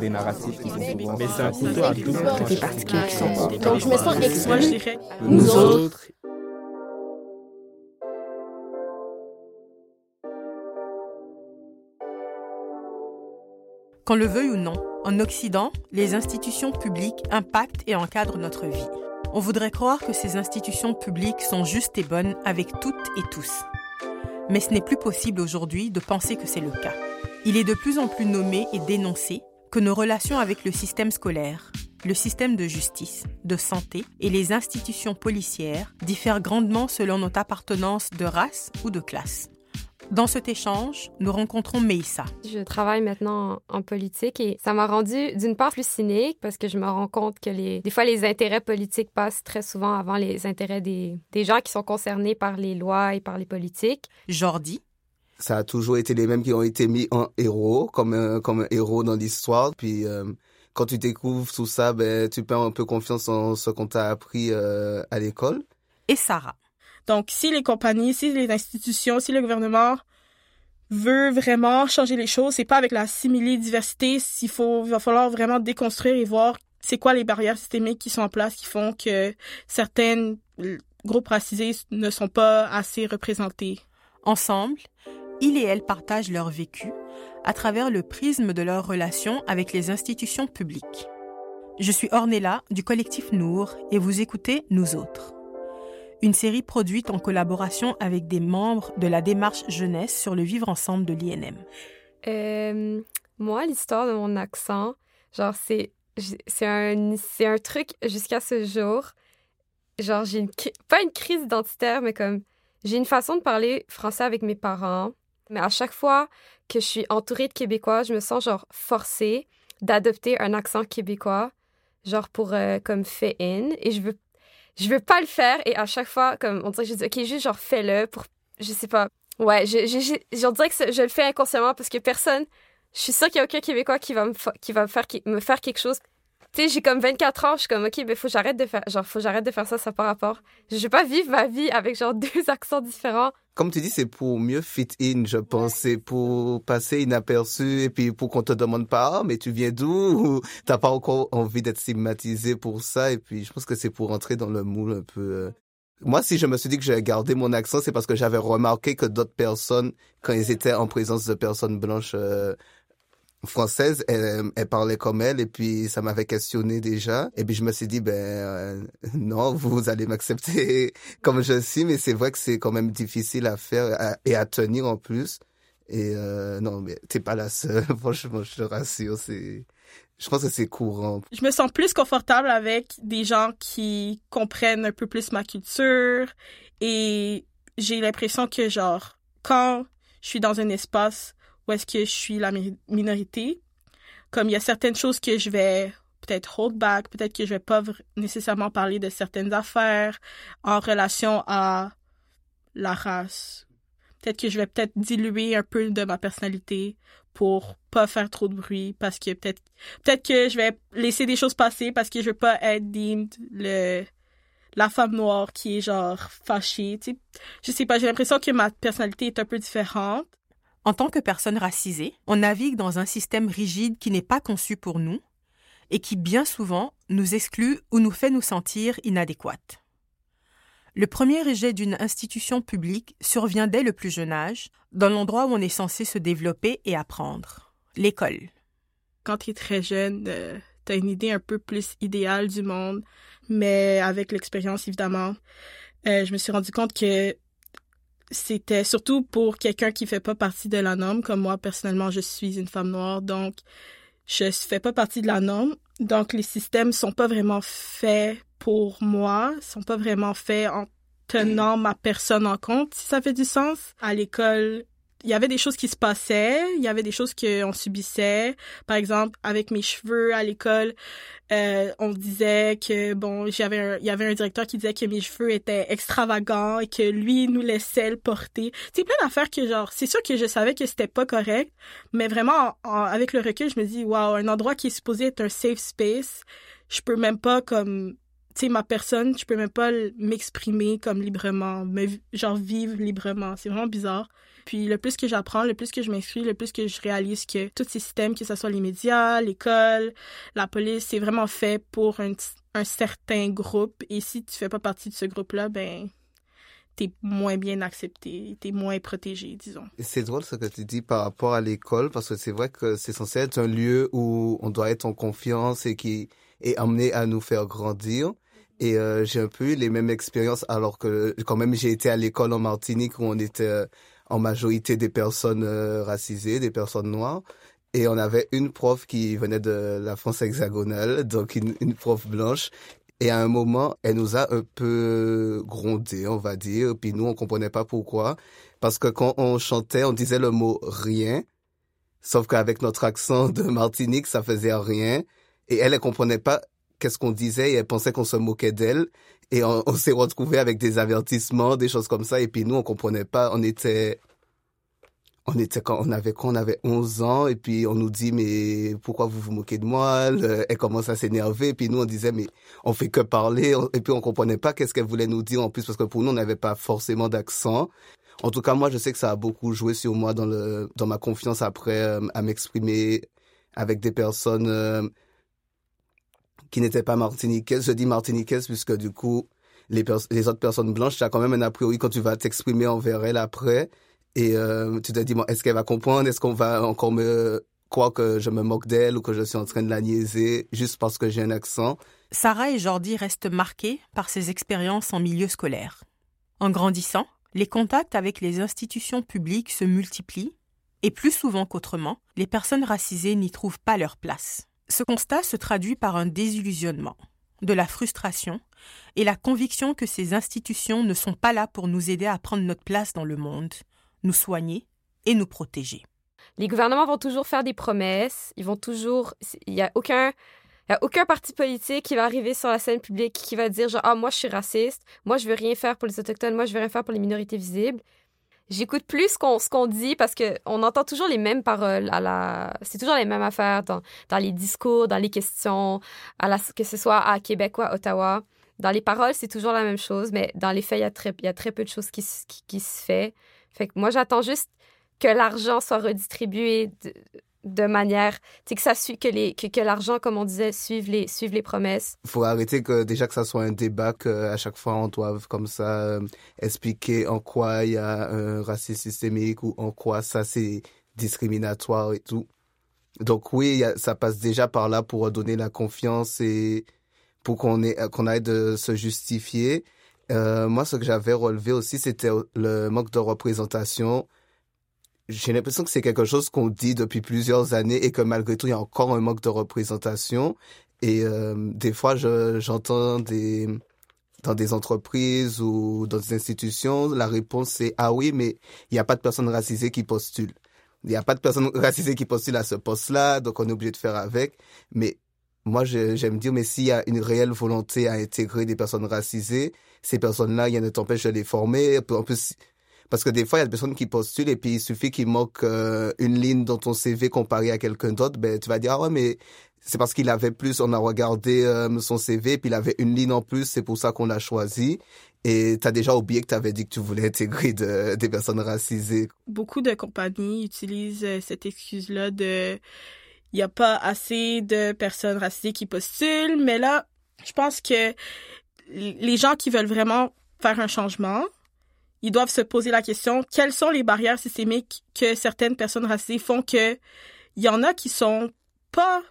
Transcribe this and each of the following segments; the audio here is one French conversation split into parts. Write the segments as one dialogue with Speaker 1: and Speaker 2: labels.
Speaker 1: Des narratifs qui sont souvent... Mais c'est un couteau à double.
Speaker 2: Donc, je me sens exclue.
Speaker 3: Moi, je dirais
Speaker 4: Nous autres,
Speaker 5: Qu'on le veuille ou non, en Occident, les institutions publiques impactent et encadrent notre vie. On voudrait croire que ces institutions publiques sont justes et bonnes avec toutes et tous. Mais ce n'est plus possible aujourd'hui de penser que c'est le cas. Il est de plus en plus nommé et dénoncé que nos relations avec le système scolaire, le système de justice, de santé et les institutions policières diffèrent grandement selon notre appartenance de race ou de classe. Dans cet échange, nous rencontrons Meissa.
Speaker 6: Je travaille maintenant en politique et ça m'a rendu d'une part plus cynique parce que je me rends compte que les, des fois les intérêts politiques passent très souvent avant les intérêts des, des gens qui sont concernés par les lois et par les politiques.
Speaker 5: Jordi,
Speaker 7: ça a toujours été les mêmes qui ont été mis en héros, comme un, comme un héros dans l'histoire. Puis euh, quand tu découvres tout ça, ben, tu perds un peu confiance en ce qu'on t'a appris euh, à l'école.
Speaker 5: et Sarah.
Speaker 3: Donc, si les compagnies, si les institutions, si le gouvernement veut vraiment changer les choses, c'est pas avec la simili-diversité, s'il faut, il va falloir vraiment déconstruire et voir c'est quoi les barrières systémiques qui sont en place qui font que certains groupes racisés ne sont pas assez représentés.
Speaker 5: Ensemble, ils et elles partagent leur vécu à travers le prisme de leur relation avec les institutions publiques. Je suis Ornella du collectif Nour et vous écoutez Nous autres. Une série produite en collaboration avec des membres de la démarche jeunesse sur le vivre ensemble de l'INM.
Speaker 6: Euh, moi, l'histoire de mon accent, genre, c'est, c'est, un, un truc jusqu'à ce jour. Genre, j'ai pas une crise identitaire, mais comme, j'ai une façon de parler français avec mes parents. Mais à chaque fois que je suis entourée de Québécois, je me sens genre forcée d'adopter un accent québécois, genre pour euh, comme fit in. Et je veux, je veux pas le faire. Et à chaque fois, comme on dirait, je dis, ok, juste genre fais-le pour, je sais pas. Ouais, je, je, dirais que je le fais inconsciemment parce que personne, je suis sûre qu'il y a aucun Québécois qui va me, qui va me faire, me faire quelque chose. Tu sais, j'ai comme 24 ans, je suis comme, ok, mais faut que j'arrête de faire, genre, faut j'arrête de faire ça, ça par rapport. Je vais pas vivre ma vie avec genre deux accents différents.
Speaker 7: Comme tu dis, c'est pour mieux fit in, je pense. C'est pour passer inaperçu et puis pour qu'on te demande pas, ah, mais tu viens d'où? T'as pas encore envie d'être stigmatisé pour ça? Et puis, je pense que c'est pour entrer dans le moule un peu. euh. Moi, si je me suis dit que j'allais garder mon accent, c'est parce que j'avais remarqué que d'autres personnes, quand ils étaient en présence de personnes blanches euh, françaises, elles, elles parlaient comme elles et puis ça m'avait questionné déjà. Et puis je me suis dit, ben euh, non, vous allez m'accepter comme je suis, mais c'est vrai que c'est quand même difficile à faire et à tenir en plus. Et euh, non, mais t'es pas la seule, franchement, je te rassure, c'est... Je pense que c'est courant.
Speaker 3: Je me sens plus confortable avec des gens qui comprennent un peu plus ma culture et j'ai l'impression que genre quand je suis dans un espace où est-ce que je suis la mi- minorité, comme il y a certaines choses que je vais peut-être hold back, peut-être que je vais pas nécessairement parler de certaines affaires en relation à la race. Peut-être que je vais peut-être diluer un peu de ma personnalité pour pas faire trop de bruit parce que peut-être peut-être que je vais laisser des choses passer parce que je veux pas être deemed le la femme noire qui est genre fâchée, tu sais. Je sais pas, j'ai l'impression que ma personnalité est un peu différente.
Speaker 5: En tant que personne racisée, on navigue dans un système rigide qui n'est pas conçu pour nous et qui bien souvent nous exclut ou nous fait nous sentir inadéquates. Le premier rejet d'une institution publique survient dès le plus jeune âge, dans l'endroit où on est censé se développer et apprendre, l'école.
Speaker 3: Quand tu es très jeune, euh, tu as une idée un peu plus idéale du monde, mais avec l'expérience évidemment, euh, je me suis rendu compte que c'était surtout pour quelqu'un qui fait pas partie de la norme. Comme moi personnellement je suis une femme noire donc je fais pas partie de la norme. Donc les systèmes sont pas vraiment faits pour moi sont pas vraiment faits en tenant ma personne en compte si ça fait du sens. À l'école il y avait des choses qui se passaient, il y avait des choses qu'on subissait. Par exemple, avec mes cheveux à l'école, euh, on disait que bon, j'avais il y avait un directeur qui disait que mes cheveux étaient extravagants et que lui nous laissait le porter. C'est plein d'affaires que genre, c'est sûr que je savais que c'était pas correct, mais vraiment en- en- avec le recul, je me dis waouh, un endroit qui est supposé être un safe space, je peux même pas comme tu ma personne, je peux même pas m'exprimer comme librement, me, genre vivre librement. C'est vraiment bizarre. Puis le plus que j'apprends, le plus que je m'instruis, le plus que je réalise que tous ces systèmes, que ce soit les médias, l'école, la police, c'est vraiment fait pour un, un certain groupe. Et si tu fais pas partie de ce groupe-là, ben t'es moins bien accepté, t'es moins protégé, disons.
Speaker 7: C'est drôle ce que tu dis par rapport à l'école, parce que c'est vrai que c'est censé être un lieu où on doit être en confiance et qui est amené à nous faire grandir. Et euh, j'ai un peu eu les mêmes expériences alors que quand même j'ai été à l'école en Martinique où on était euh, en majorité des personnes euh, racisées, des personnes noires. Et on avait une prof qui venait de la France hexagonale, donc une, prof blanche. Et à un moment, elle nous a un peu grondé, on va dire. Puis nous, on comprenait pas pourquoi. Parce que quand on chantait, on disait le mot rien. Sauf qu'avec notre accent de Martinique, ça faisait rien. Et elle, elle comprenait pas qu'est-ce qu'on disait et elle pensait qu'on se moquait d'elle. Et on, s'est retrouvé avec des avertissements, des choses comme ça. Et puis nous, on comprenait pas. On était, on était quand on avait quand on avait 11 ans et puis on nous dit mais pourquoi vous vous moquez de moi elle commence à s'énerver et puis nous on disait mais on fait que parler et puis on comprenait pas qu'est-ce qu'elle voulait nous dire en plus parce que pour nous on n'avait pas forcément d'accent en tout cas moi je sais que ça a beaucoup joué sur moi dans le dans ma confiance après euh, à m'exprimer avec des personnes euh, qui n'étaient pas martiniquaises je dis martiniquaises puisque du coup les, autres personnes blanches tu as quand même un a priori quand tu vas t'exprimer envers elles après et euh, tu te dis, bon, est-ce qu'elle va comprendre? Est-ce qu'on va encore me croire que je me moque d'elle ou que je suis en train de la niaiser juste parce que j'ai un accent?
Speaker 5: Sarah et Jordi restent marqués par ces expériences en milieu scolaire. En grandissant, les contacts avec les institutions publiques se multiplient et plus souvent qu'autrement, les personnes racisées n'y trouvent pas leur place. Ce constat se traduit par un désillusionnement, de la frustration et la conviction que ces institutions ne sont pas là pour nous aider à prendre notre place dans le monde, nous soigner et nous protéger.
Speaker 6: Les gouvernements vont toujours faire des promesses, ils vont toujours il a aucun il y a aucun parti politique qui va arriver sur la scène publique qui va dire genre ah moi je suis raciste, moi je veux rien faire pour les autochtones, moi je veux rien faire pour les minorités visibles. J'écoute plus ce qu'on ce qu'on dit parce que on entend toujours les mêmes paroles la c'est toujours les mêmes affaires dans, dans les discours, dans les questions, à la, que ce soit à Québec ou à Ottawa. Dans les paroles, c'est toujours la même chose, mais dans les faits, il y a très, y a très peu de choses qui, qui, qui se fait. Fait que moi, j'attends juste que l'argent soit redistribué de, de manière, tu que ça suit, que les, que, l'argent, comme on disait, suive les, suive les promesses.
Speaker 7: Faut arrêter que déjà que ça soit un débat que à chaque fois on doive comme ça euh, expliquer en quoi il y a un racisme systémique ou en quoi ça c'est discriminatoire et tout. Donc oui, ça passe déjà par là pour donner la confiance et pour qu'on ait qu'on aille de se justifier. Euh, moi, ce que j'avais relevé aussi, c'était le manque de représentation. J'ai l'impression que c'est quelque chose qu'on dit depuis plusieurs années et que malgré tout, il y a encore un manque de représentation. Et euh, des fois, j'entends des dans des entreprises ou dans des institutions, la réponse c'est ah oui, mais il n'y a pas de personnes racisées qui postulent. Il n'y a pas de personnes racisées qui postulent à ce poste-là, donc on est obligé de faire avec. Mais moi, j'aime dire, mais s'il y a une réelle volonté à intégrer des personnes racisées, ces personnes-là, il y a ne t'empêche de les former. En plus, parce que des fois, il y a des personnes qui postulent et puis il suffit qu'ils moquent euh, une ligne dans ton CV comparé à quelqu'un d'autre, ben tu vas dire ah ouais mais c'est parce qu'il avait plus, on a regardé euh, son CV puis il avait une ligne en plus, c'est pour ça qu'on l'a choisi. Et tu as déjà oublié que tu avais dit que tu voulais intégrer de, des personnes racisées.
Speaker 3: Beaucoup de compagnies utilisent euh, cette excuse-là de il n'y a pas assez de personnes racisées qui postulent, mais là, je pense que les gens qui veulent vraiment faire un changement, ils doivent se poser la question quelles sont les barrières systémiques que certaines personnes racisées font que il y en a qui sont pas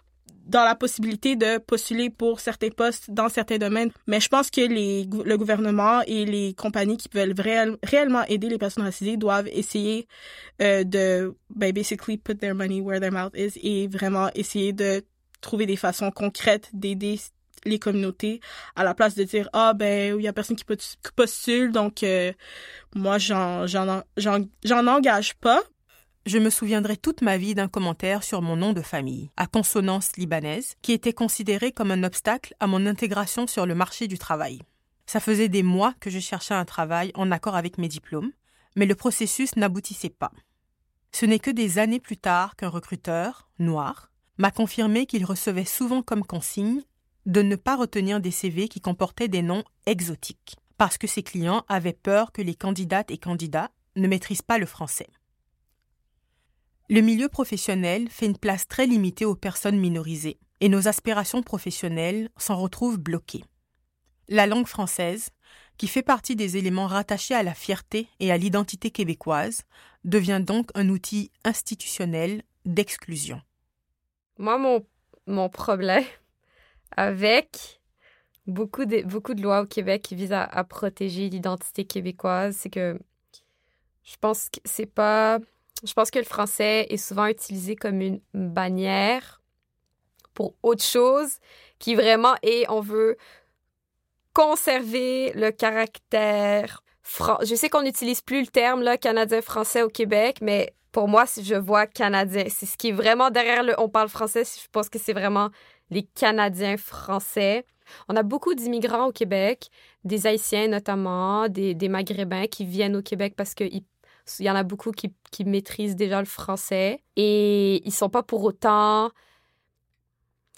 Speaker 3: dans la possibilité de postuler pour certains postes dans certains domaines. Mais je pense que les, le gouvernement et les compagnies qui veulent réellement aider les personnes racisées doivent essayer euh, de, ben, basically put their money where their mouth is et vraiment essayer de trouver des façons concrètes d'aider les communautés à la place de dire ah ben il y a personne qui postule donc euh, moi j'en j'en j'en engage pas
Speaker 5: je me souviendrai toute ma vie d'un commentaire sur mon nom de famille, à consonance libanaise, qui était considéré comme un obstacle à mon intégration sur le marché du travail. Ça faisait des mois que je cherchais un travail en accord avec mes diplômes, mais le processus n'aboutissait pas. Ce n'est que des années plus tard qu'un recruteur, noir, m'a confirmé qu'il recevait souvent comme consigne de ne pas retenir des CV qui comportaient des noms exotiques, parce que ses clients avaient peur que les candidates et candidats ne maîtrisent pas le français. Le milieu professionnel fait une place très limitée aux personnes minorisées, et nos aspirations professionnelles s'en retrouvent bloquées. La langue française, qui fait partie des éléments rattachés à la fierté et à l'identité québécoise, devient donc un outil institutionnel d'exclusion.
Speaker 6: Moi, mon, mon problème avec beaucoup de, beaucoup de lois au Québec qui visent à, protéger l'identité québécoise, c'est que je pense que c'est pas. Je pense que le français est souvent utilisé comme une bannière pour autre chose qui vraiment est, on veut conserver le caractère. Fran- je sais qu'on n'utilise plus le terme là, canadien-français au Québec, mais pour moi, si je vois canadien, c'est ce qui est vraiment derrière le on parle français, je pense que c'est vraiment les Canadiens français. On a beaucoup d'immigrants au Québec, des Haïtiens notamment, des, Maghrébins qui viennent au Québec parce qu'il il y en a beaucoup qui, qui maîtrisent déjà le français et ils sont pas pour autant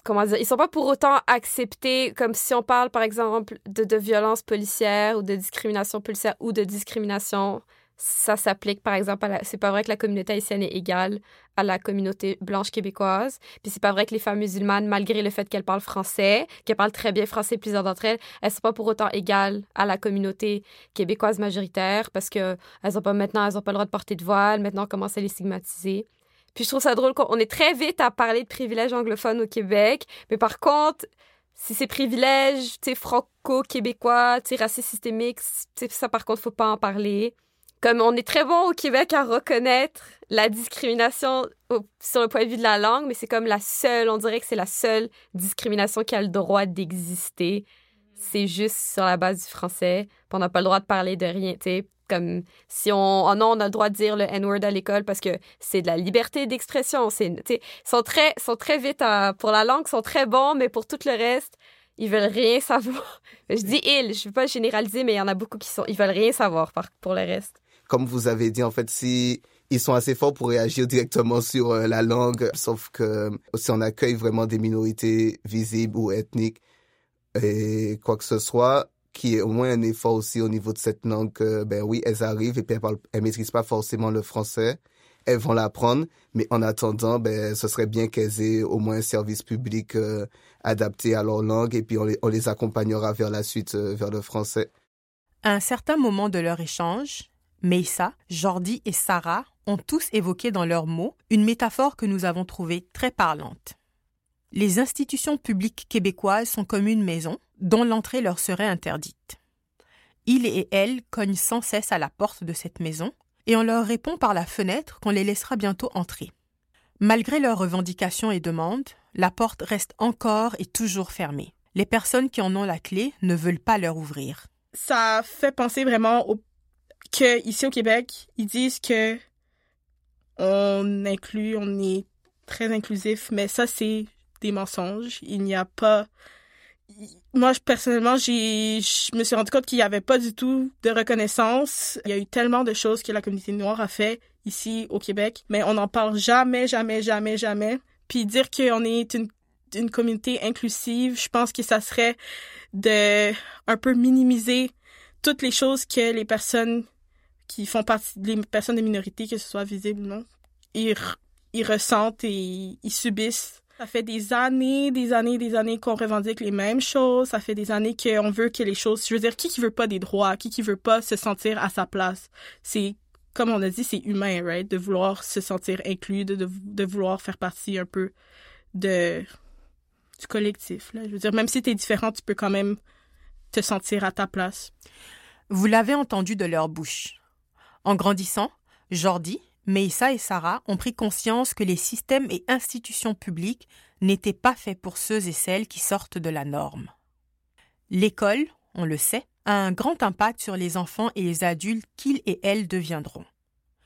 Speaker 6: comment dire, ils sont pas pour autant acceptés comme si on parle par exemple de, de violence policière ou de discrimination policière ou de discrimination ça s'applique par exemple à la... c'est pas vrai que la communauté haïtienne est égale à la communauté blanche québécoise puis c'est pas vrai que les femmes musulmanes malgré le fait qu'elles parlent français qu'elles parlent très bien français plusieurs d'entre elles elles sont pas pour autant égales à la communauté québécoise majoritaire parce que elles ont pas maintenant elles ont pas le droit de porter de voile maintenant on commence à les stigmatiser puis je trouve ça drôle qu'on est très vite à parler de privilèges anglophones au Québec, mais par contre, si ces privilèges, franco-québécois, racistes systémiques, ça par contre, faut pas en parler. Comme on est très bon au Québec à reconnaître la discrimination au- sur le point de vue de la langue, mais c'est comme la seule, on dirait que c'est la seule discrimination qui a le droit d'exister. C'est juste sur la base du français. On n'a pas le droit de parler de rien, tu. Comme si on. Oh non, on a le droit de dire le N-word à l'école parce que c'est de la liberté d'expression. C'est, sont très, sont très vite à, pour la langue, sont très bons, mais pour tout le reste, ils veulent rien savoir. Je dis ils, je veux pas généraliser, mais il y en a beaucoup qui sont, ils veulent rien savoir par, pour le reste.
Speaker 7: Comme vous avez dit, en fait, si ils sont assez forts pour réagir directement sur euh, la langue, sauf que si on accueille vraiment des minorités visibles ou ethniques et quoi que ce soit, qui est au moins un effort aussi au niveau de cette langue, que, ben oui, elles arrivent et puis elles, parlent, maîtrisent pas forcément le français. Elles vont l'apprendre, mais en attendant, ben, ce serait bien qu'elles aient au moins un service public euh, adapté à leur langue et puis on les, accompagnera vers la suite, euh, vers le français.
Speaker 5: À un certain moment de leur échange, Meissa, Jordi et Sarah ont tous évoqué dans leurs mots une métaphore que nous avons trouvée très parlante. Les institutions publiques québécoises sont comme une maison dont l'entrée leur serait interdite. Ils et elles cognent sans cesse à la porte de cette maison et on leur répond par la fenêtre qu'on les laissera bientôt entrer. Malgré leurs revendications et demandes, la porte reste encore et toujours fermée. Les personnes qui en ont la clé ne veulent pas leur ouvrir.
Speaker 3: ça fait penser vraiment au que ici au Québec, ils disent que on inclut, on est très inclusif, mais ça c'est des mensonges. Il n'y a pas moi, personnellement, j'ai, je me suis rendu compte qu'il n'y avait pas du tout de reconnaissance. Il y a eu tellement de choses que la communauté noire a fait ici au Québec, mais on n'en parle jamais, jamais, jamais, jamais. Puis dire qu'on est une, une communauté inclusive, je pense que ça serait de un peu minimiser toutes les choses que les personnes qui font partie, les personnes des minorités, que ce soit visible ou non, ils, ressentent et ils subissent. Ça fait des années, des années, des années qu'on revendique les mêmes choses. Ça fait des années qu'on veut que les choses, je veux dire, qui qui veut pas des droits, qui qui veut pas se sentir à sa place? C'est, comme on a dit, c'est humain, right? De vouloir se sentir inclus, de, vouloir faire partie un peu du collectif, là. Je veux dire, même si t'es différent, tu peux quand même te sentir à ta place.
Speaker 5: Vous l'avez entendu de leur bouche. En grandissant, Jordi, Meissa et Sarah ont pris conscience que les systèmes et institutions publiques n'étaient pas faits pour ceux et celles qui sortent de la norme. L'école, on le sait, a un grand impact sur les enfants et les adultes qu'ils et elles deviendront.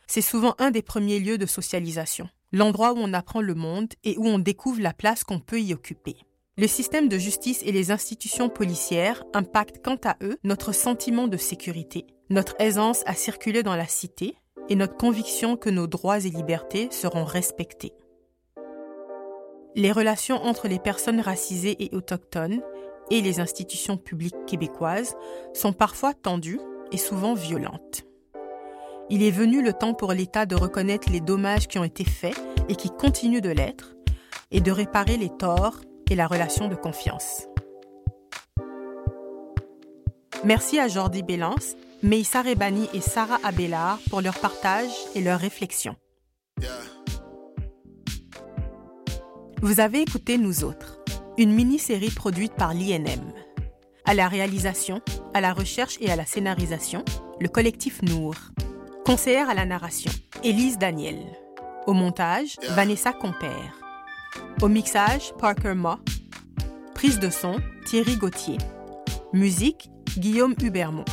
Speaker 5: C'est souvent un des premiers lieux de socialisation, l'endroit où on apprend le monde et où on découvre la place qu'on peut y occuper. Le système de justice et les institutions policières impactent quant à eux notre sentiment de sécurité, notre aisance à circuler dans la cité et notre conviction que nos droits et libertés seront respectés. Les relations entre les personnes racisées et autochtones et les institutions publiques québécoises sont parfois tendues et souvent violentes. Il est venu le temps pour l'État de reconnaître les dommages qui ont été faits et qui continuent de l'être, et de réparer les torts et la relation de confiance. Merci à Jordi Bélance, Meissa Rebani et Sarah Abelard pour leur partage et leurs réflexions. Vous avez écouté Nous autres, une mini-série produite par l'INM. À la réalisation, à la recherche et à la scénarisation, le collectif Nour. Conseillère à la narration, Élise Daniel. Au montage, Vanessa Compère. Au mixage, Parker Ma. Prise de son, Thierry Gauthier. Musique, Guillaume Hubermont.